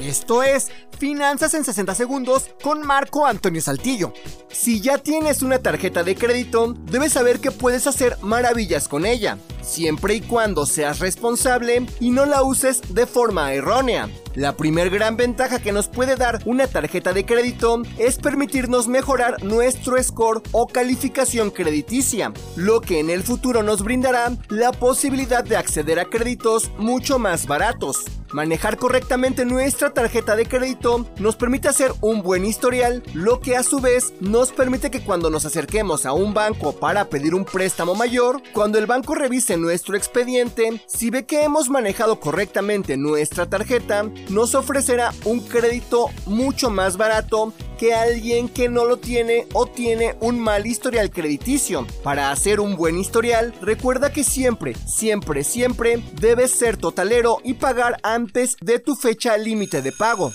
Esto es Finanzas en 60 segundos con Marco Antonio Saltillo. Si ya tienes una tarjeta de crédito, debes saber que puedes hacer maravillas con ella, siempre y cuando seas responsable y no la uses de forma errónea. La primer gran ventaja que nos puede dar una tarjeta de crédito es permitirnos mejorar nuestro score o calificación crediticia, lo que en el futuro nos brindará la posibilidad de acceder a créditos mucho más baratos. Manejar correctamente nuestra tarjeta de crédito nos permite hacer un buen historial, lo que a su vez nos permite que cuando nos acerquemos a un banco para pedir un préstamo mayor, cuando el banco revise nuestro expediente, si ve que hemos manejado correctamente nuestra tarjeta, nos ofrecerá un crédito mucho más barato que alguien que no lo tiene o tiene un mal historial crediticio. Para hacer un buen historial, recuerda que siempre, siempre, siempre debes ser totalero y pagar antes de tu fecha límite de pago.